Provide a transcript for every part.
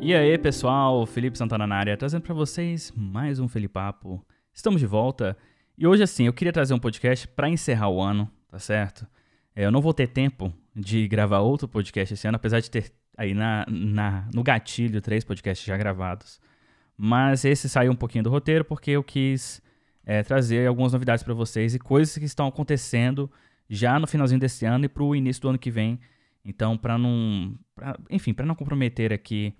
E aí, pessoal, Felipe Santana na área, trazendo para vocês mais um Felipapo. Estamos de volta. E hoje, assim, eu queria trazer um podcast para encerrar o ano, tá certo? É, eu não vou ter tempo de gravar outro podcast esse ano, apesar de ter aí na, na, no gatilho três podcasts já gravados. Mas esse saiu um pouquinho do roteiro porque eu quis é, trazer algumas novidades para vocês e coisas que estão acontecendo já no finalzinho desse ano e para o início do ano que vem. Então, para não, pra, enfim, para não comprometer aqui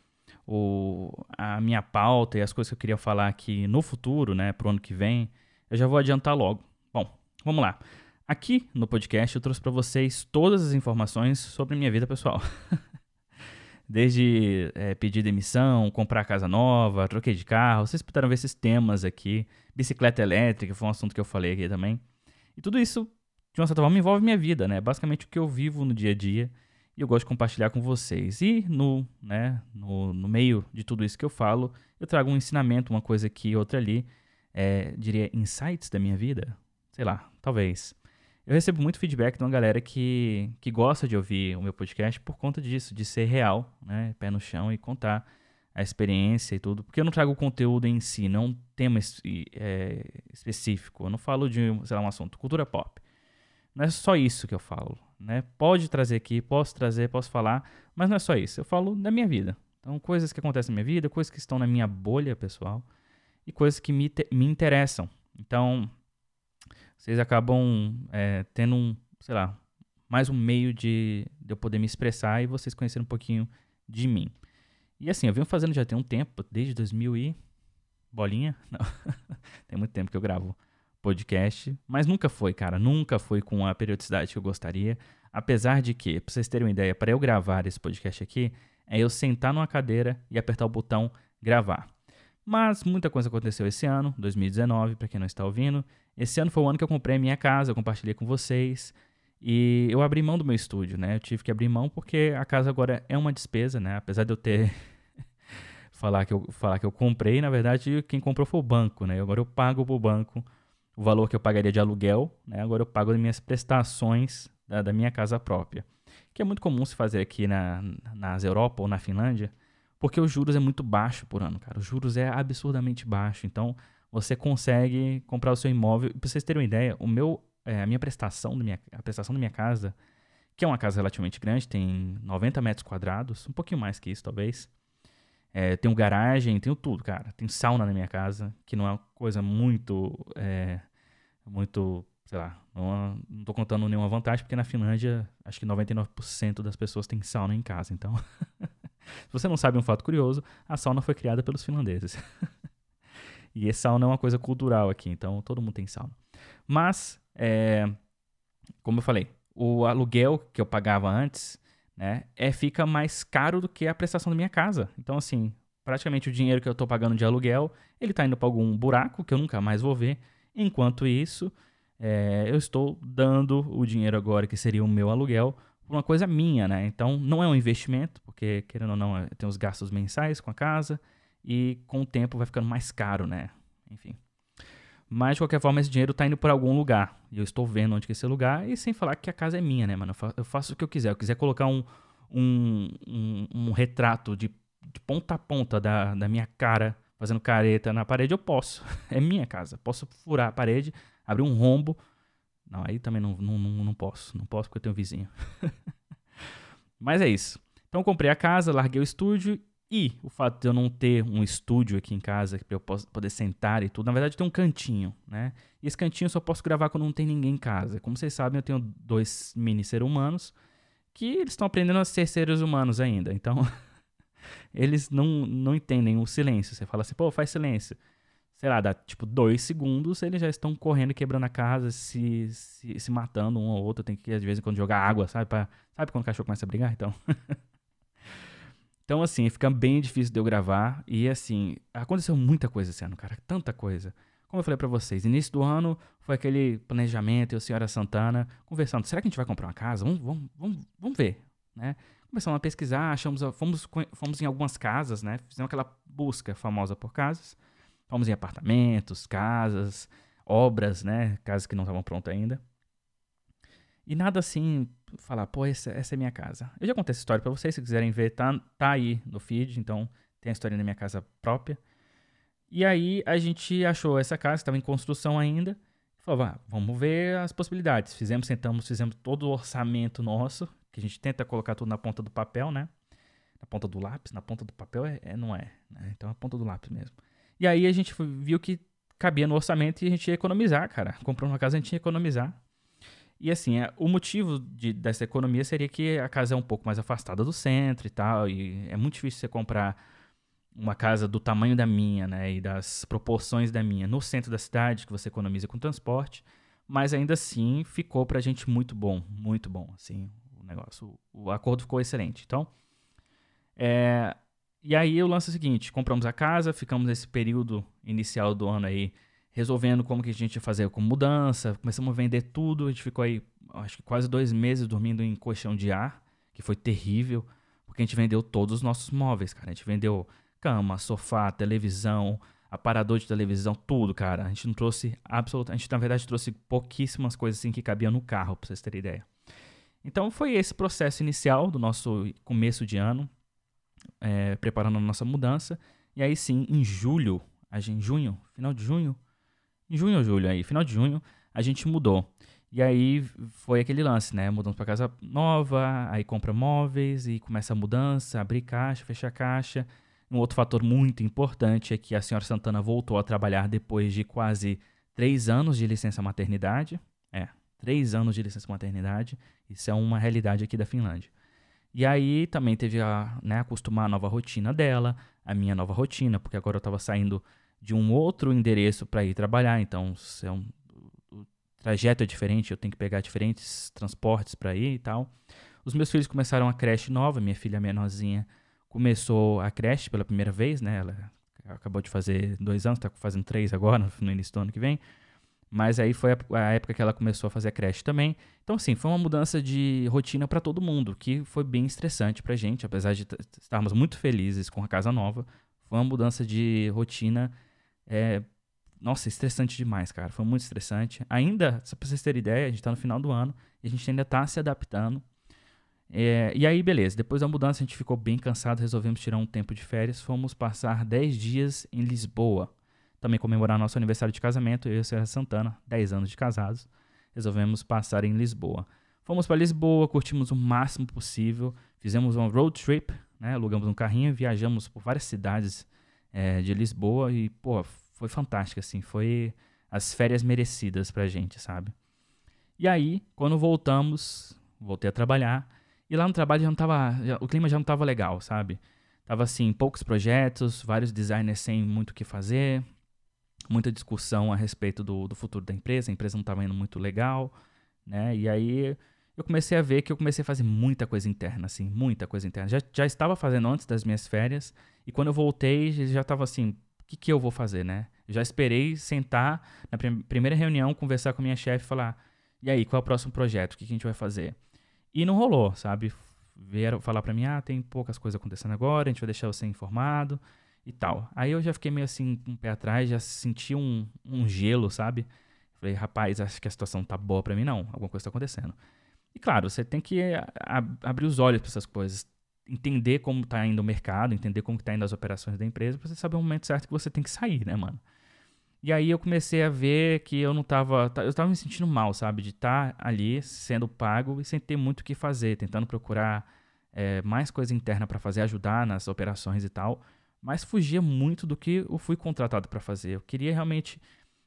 o, a minha pauta e as coisas que eu queria falar aqui no futuro, né, pro ano que vem, eu já vou adiantar logo. Bom, vamos lá. Aqui no podcast eu trouxe para vocês todas as informações sobre minha vida pessoal. Desde é, pedir demissão, comprar casa nova, troquei de carro, vocês puderam ver esses temas aqui. Bicicleta elétrica foi um assunto que eu falei aqui também. E tudo isso, de uma certa forma, envolve minha vida, né? Basicamente o que eu vivo no dia a dia e eu gosto de compartilhar com vocês. E no, né, no, no meio de tudo isso que eu falo, eu trago um ensinamento, uma coisa aqui, outra ali, é, diria insights da minha vida, sei lá, talvez. Eu recebo muito feedback de uma galera que, que gosta de ouvir o meu podcast por conta disso, de ser real, né, pé no chão e contar a experiência e tudo, porque eu não trago o conteúdo em si, não um tema é, específico, eu não falo de, sei lá, um assunto, cultura pop. Não é só isso que eu falo, né? Pode trazer aqui, posso trazer, posso falar, mas não é só isso. Eu falo da minha vida. Então, coisas que acontecem na minha vida, coisas que estão na minha bolha pessoal e coisas que me, me interessam. Então, vocês acabam é, tendo um, sei lá, mais um meio de, de eu poder me expressar e vocês conhecerem um pouquinho de mim. E assim, eu venho fazendo já tem um tempo, desde 2000 e... Bolinha? Não. tem muito tempo que eu gravo podcast, mas nunca foi, cara, nunca foi com a periodicidade que eu gostaria. Apesar de que, pra vocês terem uma ideia, para eu gravar esse podcast aqui, é eu sentar numa cadeira e apertar o botão gravar. Mas muita coisa aconteceu esse ano, 2019, para quem não está ouvindo. Esse ano foi o ano que eu comprei a minha casa, eu compartilhei com vocês. E eu abri mão do meu estúdio, né? Eu tive que abrir mão porque a casa agora é uma despesa, né? Apesar de eu ter falar que eu falar que eu comprei, na verdade quem comprou foi o banco, né? Agora eu pago pro banco o valor que eu pagaria de aluguel, né? agora eu pago as minhas prestações da, da, minha casa própria. Que é muito comum se fazer aqui na, nas Europa ou na Finlândia, porque os juros é muito baixo por ano, cara. Os juros é absurdamente baixo. Então, você consegue comprar o seu imóvel. Para vocês terem uma ideia, o meu, é, a minha prestação, da minha, a prestação da minha casa, que é uma casa relativamente grande, tem 90 metros quadrados, um pouquinho mais que isso, talvez. É, tenho garagem, tenho tudo, cara. Tem sauna na minha casa, que não é uma coisa muito. É, muito. Sei lá. Não, não tô contando nenhuma vantagem, porque na Finlândia, acho que 99% das pessoas têm sauna em casa. Então, se você não sabe um fato curioso, a sauna foi criada pelos finlandeses. e sauna é uma coisa cultural aqui, então todo mundo tem sauna. Mas, é, como eu falei, o aluguel que eu pagava antes né, é, fica mais caro do que a prestação da minha casa. Então, assim, praticamente o dinheiro que eu estou pagando de aluguel, ele está indo para algum buraco que eu nunca mais vou ver. Enquanto isso, é, eu estou dando o dinheiro agora, que seria o meu aluguel, por uma coisa minha, né? Então, não é um investimento, porque, querendo ou não, tem os gastos mensais com a casa, e com o tempo vai ficando mais caro, né? Enfim. Mas, de qualquer forma, esse dinheiro está indo para algum lugar. E eu estou vendo onde que é esse lugar. E sem falar que a casa é minha, né, mano? Eu faço o que eu quiser. Eu quiser colocar um, um, um, um retrato de, de, ponta a ponta da, da minha cara, fazendo careta na parede, eu posso. É minha casa. Posso furar a parede, abrir um rombo. Não, aí também não, não, não, não posso. Não posso porque eu tenho um vizinho. Mas é isso. Então comprei a casa, larguei o estúdio e o fato de eu não ter um estúdio aqui em casa para eu poder sentar e tudo, na verdade tem um cantinho, né? E esse cantinho eu só posso gravar quando não tem ninguém em casa. Como vocês sabem, eu tenho dois mini seres humanos que eles estão aprendendo a ser seres humanos ainda. Então, eles não, não entendem o silêncio. Você fala assim, pô, faz silêncio. Sei lá, dá tipo dois segundos, eles já estão correndo, quebrando a casa, se, se, se matando um ou outro. Tem que, às vezes, quando jogar água, sabe? Pra, sabe quando o cachorro começa a brigar? Então. Então, assim, fica bem difícil de eu gravar. E, assim, aconteceu muita coisa esse ano, cara. Tanta coisa. Como eu falei para vocês, início do ano foi aquele planejamento, eu senhora Santana conversando. Será que a gente vai comprar uma casa? Vamos, vamos, vamos, vamos ver, né? Começamos a pesquisar, achamos, fomos, fomos em algumas casas, né? Fizemos aquela busca famosa por casas. Fomos em apartamentos, casas, obras, né? Casas que não estavam prontas ainda. E nada assim, falar, pô, essa, essa é minha casa. Eu já contei essa história para vocês, se quiserem ver, tá, tá aí no feed, então tem a história da minha casa própria. E aí a gente achou essa casa, estava em construção ainda, falou, ah, vamos ver as possibilidades. Fizemos, sentamos, fizemos todo o orçamento nosso, que a gente tenta colocar tudo na ponta do papel, né? Na ponta do lápis, na ponta do papel é, é não é, né? Então é a ponta do lápis mesmo. E aí a gente viu que cabia no orçamento e a gente ia economizar, cara. Comprando uma casa a gente ia economizar. E assim, é, o motivo de, dessa economia seria que a casa é um pouco mais afastada do centro e tal, e é muito difícil você comprar uma casa do tamanho da minha, né, e das proporções da minha no centro da cidade, que você economiza com transporte, mas ainda assim ficou pra gente muito bom, muito bom, assim, o negócio, o, o acordo ficou excelente. Então, é, e aí o lance é o seguinte, compramos a casa, ficamos nesse período inicial do ano aí resolvendo como que a gente ia fazer com mudança, começamos a vender tudo, a gente ficou aí, acho que quase dois meses dormindo em colchão de ar, que foi terrível, porque a gente vendeu todos os nossos móveis, cara. A gente vendeu cama, sofá, televisão, aparador de televisão, tudo, cara. A gente não trouxe absolutamente, a gente na verdade trouxe pouquíssimas coisas assim que cabiam no carro, pra vocês terem ideia. Então foi esse processo inicial do nosso começo de ano, é, preparando a nossa mudança. E aí sim, em julho, em junho, final de junho, em junho ou julho aí, final de junho, a gente mudou. E aí foi aquele lance, né? Mudamos para casa nova, aí compra móveis e começa a mudança, abrir caixa, fechar caixa. Um outro fator muito importante é que a senhora Santana voltou a trabalhar depois de quase três anos de licença maternidade. É, três anos de licença maternidade. Isso é uma realidade aqui da Finlândia. E aí também teve a né, acostumar a nova rotina dela, a minha nova rotina, porque agora eu estava saindo de um outro endereço para ir trabalhar, então é um, o trajeto é diferente, eu tenho que pegar diferentes transportes para ir e tal. Os meus filhos começaram a creche nova, minha filha menorzinha começou a creche pela primeira vez, né? Ela acabou de fazer dois anos, está fazendo três agora, no início do ano que vem. Mas aí foi a, época que ela começou a fazer a creche também. Então, assim, foi uma mudança de rotina para todo mundo, que foi bem estressante pra gente, apesar de estarmos muito felizes com a casa nova. Foi uma mudança de rotina é, nossa, estressante demais, cara. Foi muito estressante. Ainda, só pra vocês terem ideia, a gente tá no final do ano e a gente ainda tá se adaptando. É, e aí, beleza. Depois da mudança, a gente ficou bem cansado, resolvemos tirar um tempo de férias. Fomos passar 10 dias em Lisboa. Também comemorar nosso aniversário de casamento, eu e a Serra Santana, 10 anos de casados. Resolvemos passar em Lisboa. Fomos para Lisboa, curtimos o máximo possível. Fizemos um road trip, né? alugamos um carrinho, viajamos por várias cidades é, de Lisboa e, pô, foi fantástico, assim, foi as férias merecidas pra gente, sabe? E aí, quando voltamos, voltei a trabalhar, e lá no trabalho já não tava, já, o clima já não tava legal, sabe? Tava assim, poucos projetos, vários designers sem muito o que fazer, muita discussão a respeito do, do futuro da empresa, a empresa não tava indo muito legal, né? E aí eu comecei a ver que eu comecei a fazer muita coisa interna, assim, muita coisa interna. Já, já estava fazendo antes das minhas férias, e quando eu voltei, já estava assim, o que, que eu vou fazer, né? já esperei sentar na prim primeira reunião, conversar com a minha chefe e falar, e aí, qual é o próximo projeto? O que, que a gente vai fazer? E não rolou, sabe? Vieram falar para mim, ah, tem poucas coisas acontecendo agora, a gente vai deixar você informado e tal. Aí eu já fiquei meio assim, um pé atrás, já senti um, um gelo, sabe? Falei, rapaz, acho que a situação tá boa para mim, não. Alguma coisa tá acontecendo. E claro, você tem que abrir os olhos para essas coisas, entender como está indo o mercado, entender como está indo as operações da empresa, para você saber o momento certo que você tem que sair, né, mano? E aí eu comecei a ver que eu não tava, eu tava me sentindo mal, sabe, de estar tá ali sendo pago e sem ter muito o que fazer, tentando procurar é, mais coisa interna para fazer, ajudar nas operações e tal, mas fugia muito do que eu fui contratado para fazer. Eu queria realmente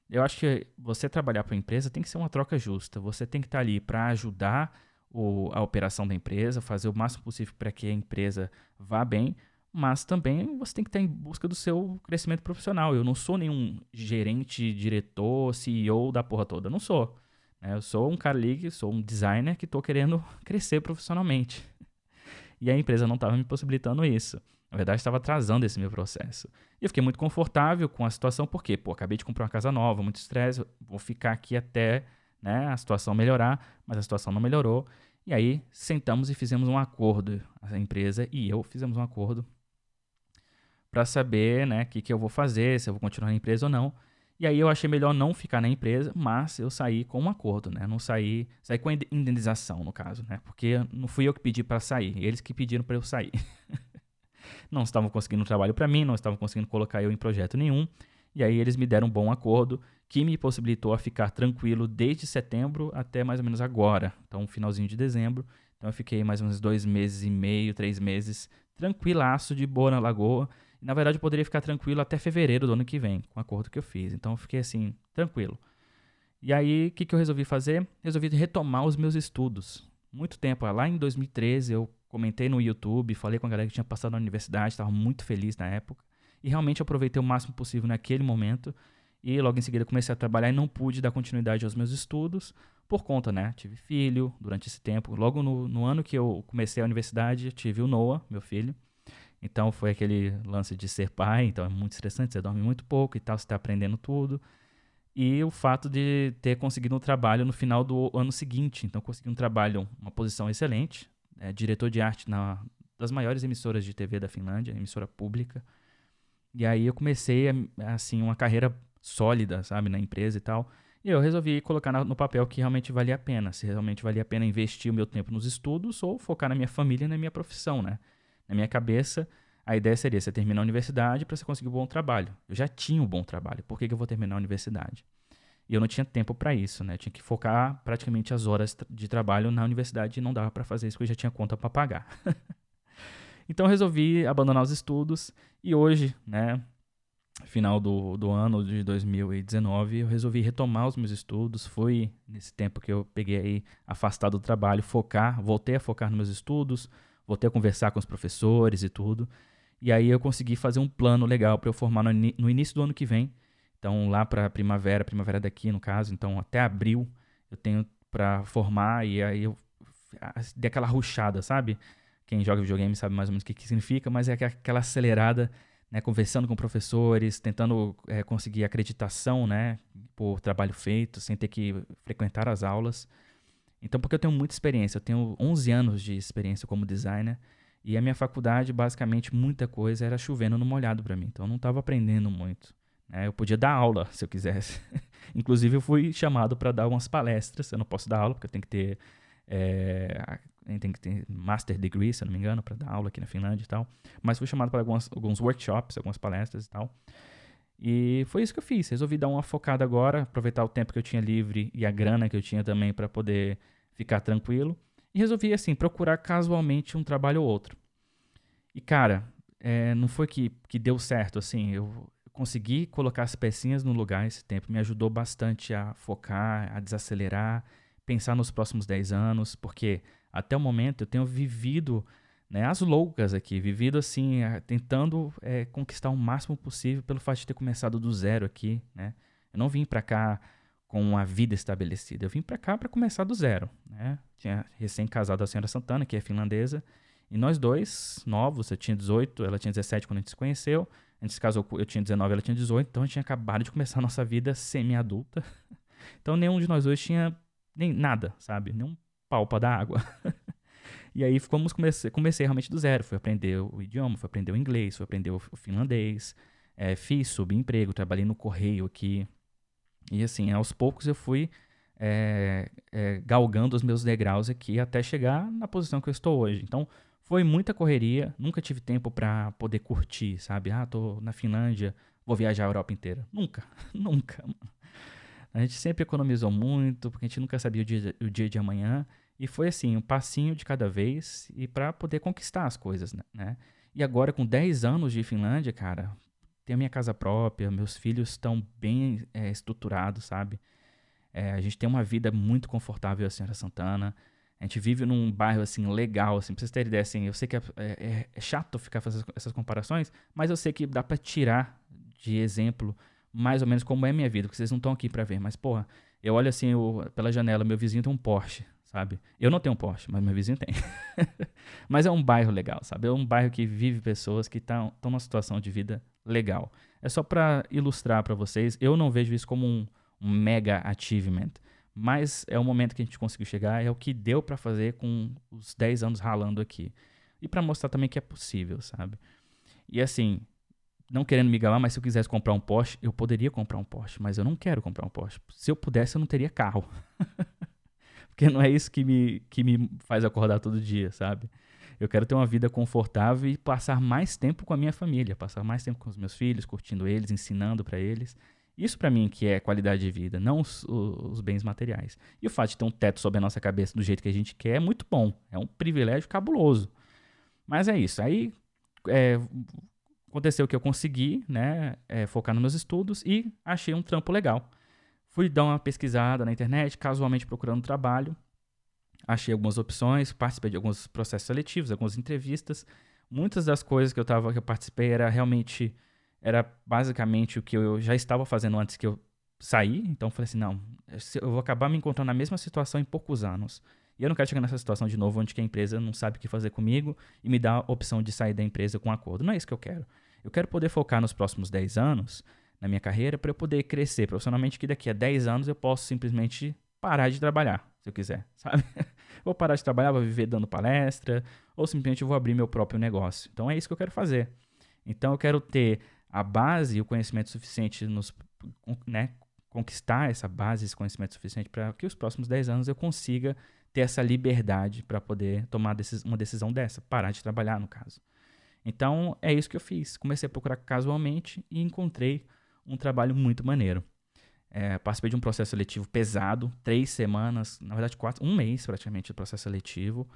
eu acho que você trabalhar para a empresa tem que ser uma troca justa. Você tem que estar ali para ajudar o, a operação da empresa, fazer o máximo possível para que a empresa vá bem, mas também você tem que estar em busca do seu crescimento profissional. Eu não sou nenhum gerente, diretor, CEO da porra toda. Não sou. Né? Eu sou um cara ali, sou um designer que estou querendo crescer profissionalmente. E a empresa não estava me possibilitando isso. Na verdade, estava atrasando esse meu processo. E eu fiquei muito confortável com a situação, porque, pô, acabei de comprar uma casa nova, muito estresse, vou ficar aqui até né, a situação melhorar, mas a situação não melhorou. E aí sentamos e fizemos um acordo, a empresa e eu fizemos um acordo para saber, né, o que, que eu vou fazer, se eu vou continuar na empresa ou não. E aí eu achei melhor não ficar na empresa, mas eu saí com um acordo, né? Não saí, saí com indenização no caso, né? Porque não fui eu que pedi para sair, eles que pediram para eu sair. não estavam conseguindo trabalho para mim, não estavam conseguindo colocar eu em projeto nenhum. E aí eles me deram um bom acordo que me possibilitou a ficar tranquilo desde setembro até mais ou menos agora, então finalzinho de dezembro. Então eu fiquei mais ou menos dois meses e meio, três meses tranquilaço de boa na lagoa na verdade, eu poderia ficar tranquilo até fevereiro do ano que vem, com o acordo que eu fiz. Então, eu fiquei assim, tranquilo. E aí, o que, que eu resolvi fazer? Resolvi retomar os meus estudos. Muito tempo, lá em 2013, eu comentei no YouTube, falei com a galera que tinha passado na universidade, estava muito feliz na época. E realmente aproveitei o máximo possível naquele momento. E logo em seguida comecei a trabalhar e não pude dar continuidade aos meus estudos por conta, né? Tive filho durante esse tempo. Logo no, no ano que eu comecei a universidade, tive o Noah, meu filho. Então foi aquele lance de ser pai, então é muito estressante, você dorme muito pouco e tal, você está aprendendo tudo. E o fato de ter conseguido um trabalho no final do ano seguinte. Então consegui um trabalho, uma posição excelente, é, diretor de arte na das maiores emissoras de TV da Finlândia, emissora pública. E aí eu comecei assim uma carreira sólida, sabe, na empresa e tal. E eu resolvi colocar no papel que realmente valia a pena, se realmente valia a pena investir o meu tempo nos estudos ou focar na minha família e na minha profissão, né? Na minha cabeça, a ideia seria você terminar a universidade para você conseguir um bom trabalho. Eu já tinha um bom trabalho, por que, que eu vou terminar a universidade? E eu não tinha tempo para isso, né? Eu tinha que focar praticamente as horas de trabalho na universidade e não dava para fazer isso porque eu já tinha conta para pagar. então eu resolvi abandonar os estudos e hoje, né, final do, do ano de 2019, eu resolvi retomar os meus estudos. Foi nesse tempo que eu peguei aí afastado do trabalho, focar, voltei a focar nos meus estudos, voltei a conversar com os professores e tudo. E aí eu consegui fazer um plano legal para eu formar no, no, início do ano que vem. Então, lá para primavera, primavera daqui no caso, então até abril eu tenho para formar e aí eu dei aquela ruchada, sabe? Quem joga videogame sabe mais ou menos o que, que significa, mas é aquela acelerada, né, conversando com professores, tentando é, conseguir acreditação, né, por trabalho feito, sem ter que frequentar as aulas. Então, porque eu tenho muita experiência, eu tenho 11 anos de experiência como designer, e a minha faculdade, basicamente, muita coisa era chovendo no molhado para mim, então eu não estava aprendendo muito. Né? Eu podia dar aula se eu quisesse. Inclusive, eu fui chamado para dar umas palestras, eu não posso dar aula porque eu tenho que ter. É, tem que ter master degree, se eu não me engano, para dar aula aqui na Finlândia e tal. Mas fui chamado para alguns workshops, algumas palestras e tal. E foi isso que eu fiz. Resolvi dar uma focada agora, aproveitar o tempo que eu tinha livre e a grana que eu tinha também para poder ficar tranquilo. E resolvi, assim, procurar casualmente um trabalho ou outro. E, cara, é, não foi que, que deu certo, assim. Eu consegui colocar as pecinhas no lugar esse tempo. Me ajudou bastante a focar, a desacelerar, pensar nos próximos 10 anos, porque até o momento eu tenho vivido né, as loucas aqui, vivido assim, tentando é, conquistar o máximo possível pelo fato de ter começado do zero aqui, né? Eu não vim para cá com uma vida estabelecida, eu vim para cá para começar do zero, né? Tinha recém-casado a senhora Santana, que é finlandesa, e nós dois, novos, eu tinha 18, ela tinha 17 quando a gente se conheceu, a gente se casou, eu tinha 19, ela tinha 18, então a gente tinha acabado de começar a nossa vida semi-adulta. Então nenhum de nós dois tinha nem nada, sabe? Nem um pau pra dar água. E aí fomos, comecei, comecei realmente do zero. Fui aprender o idioma, fui aprender o inglês, fui aprender o, finlandês. É, fiz subemprego, trabalhei no correio aqui. E assim, aos poucos eu fui é, é, galgando os meus degraus aqui até chegar na posição que eu estou hoje. Então, foi muita correria, nunca tive tempo para poder curtir, sabe? Ah, tô na Finlândia, vou viajar a Europa inteira. Nunca, nunca. A gente sempre economizou muito, porque a gente nunca sabia o dia, o dia de amanhã. E foi assim, um passinho de cada vez e para poder conquistar as coisas, né, né? E agora com 10 anos de Finlândia, cara, tenho a minha casa própria, meus filhos estão bem é, estruturados, sabe? É, a gente tem uma vida muito confortável, a Senhora Santana. A gente vive num bairro, assim, legal, assim, pra vocês terem ideia, assim, eu sei que é, é, é chato ficar fazendo essas comparações, mas eu sei que dá para tirar de exemplo mais ou menos como é a minha vida, porque vocês não estão aqui para ver, mas, porra, eu olho assim eu, pela janela, meu vizinho tem um Porsche, sabe? Eu não tenho um Porsche, mas meu vizinho tem. mas é um bairro legal, sabe? É um bairro que vive pessoas que estão numa situação de vida legal. É só para ilustrar para vocês, eu não vejo isso como um, um, mega achievement, mas é o momento que a gente conseguiu chegar, é o que deu para fazer com os 10 anos ralando aqui. E para mostrar também que é possível, sabe? E assim, não querendo me galar, mas se eu quisesse comprar um Porsche, eu poderia comprar um Porsche, mas eu não quero comprar um Porsche. Se eu pudesse, eu não teria carro. Porque não é isso que me, que me faz acordar todo dia, sabe? Eu quero ter uma vida confortável e passar mais tempo com a minha família, passar mais tempo com os meus filhos, curtindo eles, ensinando para eles. Isso para mim que é qualidade de vida, não os, os, bens materiais. E o fato de ter um teto sobre a nossa cabeça do jeito que a gente quer é muito bom, é um privilégio cabuloso. Mas é isso. Aí é, aconteceu que eu consegui, né, é, focar nos meus estudos e achei um trampo legal. Fui dar uma pesquisada na internet, casualmente procurando trabalho. Achei algumas opções, participei de alguns processos seletivos, algumas entrevistas. Muitas das coisas que eu tava, que eu participei era realmente era basicamente o que eu já estava fazendo antes que eu saí. Então falei assim, não, eu vou acabar me encontrando na mesma situação em poucos anos. E eu não quero chegar nessa situação de novo onde a empresa não sabe o que fazer comigo e me dá a opção de sair da empresa com um acordo. Não é isso que eu quero. Eu quero poder focar nos próximos 10 anos na minha carreira para eu poder crescer profissionalmente que daqui a 10 anos eu posso simplesmente parar de trabalhar, se eu quiser, sabe? vou parar de trabalhar, vou viver dando palestra, ou simplesmente vou abrir meu próprio negócio. Então é isso que eu quero fazer. Então eu quero ter a base e o conhecimento suficiente nos, né, conquistar essa base, esse conhecimento suficiente para que os próximos 10 anos eu consiga ter essa liberdade para poder tomar uma decisão dessa, parar de trabalhar no caso. Então é isso que eu fiz. Comecei a procurar casualmente e encontrei um trabalho muito maneiro. É, participei de um processo seletivo pesado, três semanas, na verdade quatro, um mês praticamente de processo seletivo.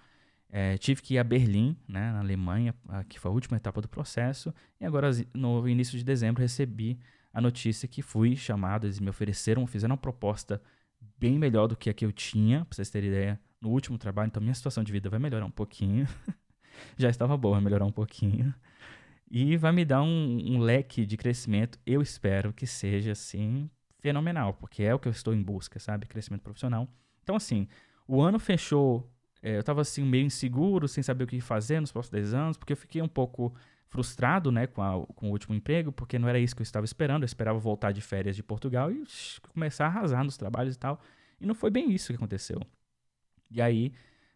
É, tive que ir a Berlim, né, na Alemanha, que foi a última etapa do processo. E agora, no início de dezembro, recebi a notícia que fui chamado. Eles me ofereceram, fizeram uma proposta bem melhor do que a que eu tinha, para vocês terem ideia, no último trabalho. Então, minha situação de vida vai melhorar um pouquinho. Já estava boa, vai melhorar um pouquinho. E vai me dar um, um leque de crescimento, eu espero que seja, assim, fenomenal, porque é o que eu estou em busca, sabe? Crescimento profissional. Então, assim, o ano fechou é, eu estava assim meio inseguro, sem saber o que fazer nos próximos 10 anos, porque eu fiquei um pouco frustrado, né, com, a, com o último emprego, porque não era isso que eu estava esperando. Eu esperava voltar de férias de Portugal e começar a arrasar nos trabalhos e tal. E não foi bem isso que aconteceu. E aí,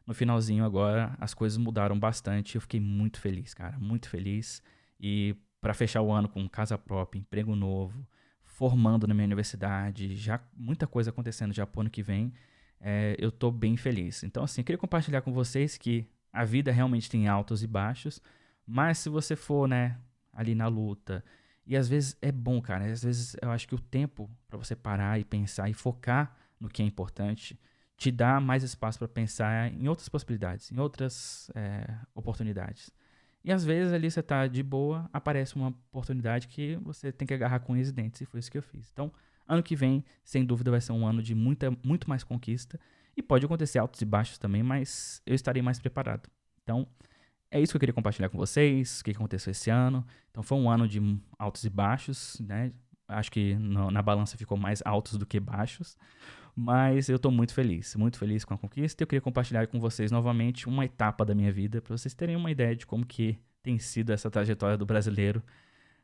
no finalzinho agora, as coisas mudaram bastante. Eu fiquei muito feliz, cara, muito feliz. E para fechar o ano com casa própria, emprego novo, formando na minha universidade, já muita coisa acontecendo já pro ano que vem é, eu tô bem feliz. Então, assim, eu queria compartilhar com vocês que a vida realmente tem altos e baixos, mas se você for, né, ali na luta, e às vezes é bom, cara, às vezes eu acho que o tempo para você parar e pensar e focar no que é importante te dá mais espaço para pensar em outras possibilidades, em outras é, oportunidades. E às vezes ali você tá de boa, aparece uma oportunidade que você tem que agarrar com os dentes, e foi isso que eu fiz. Então, Ano que vem, sem dúvida, vai ser um ano de muita, muito mais conquista. E pode acontecer altos e baixos também, mas eu estarei mais preparado. Então, é isso que eu queria compartilhar com vocês, o que aconteceu esse ano. Então, foi um ano de altos e baixos, né? Acho que no, na balança ficou mais altos do que baixos. Mas eu estou muito feliz, muito feliz com a conquista. Eu queria compartilhar com vocês novamente uma etapa da minha vida, para vocês terem uma ideia de como que tem sido essa trajetória do brasileiro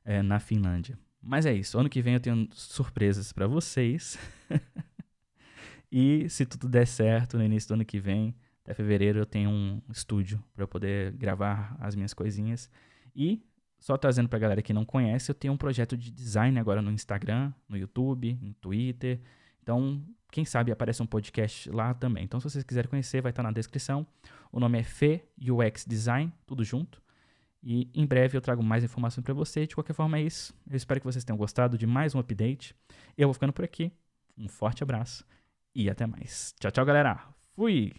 é, na Finlândia. Mas é isso. Ano que vem eu tenho surpresas para vocês. e se tudo der certo, no início do ano que vem, até fevereiro, eu tenho um estúdio para poder gravar as minhas coisinhas. E só trazendo para galera que não conhece, eu tenho um projeto de design agora no Instagram, no YouTube, no Twitter. Então, quem sabe aparece um podcast lá também. Então, se vocês quiserem conhecer, vai estar na descrição. O nome é Fê UX Design, tudo junto. E em breve eu trago mais informações para você. De qualquer forma é isso. Eu espero que vocês tenham gostado de mais um update. Eu vou ficando por aqui. Um forte abraço e até mais. Tchau, tchau, galera. Fui!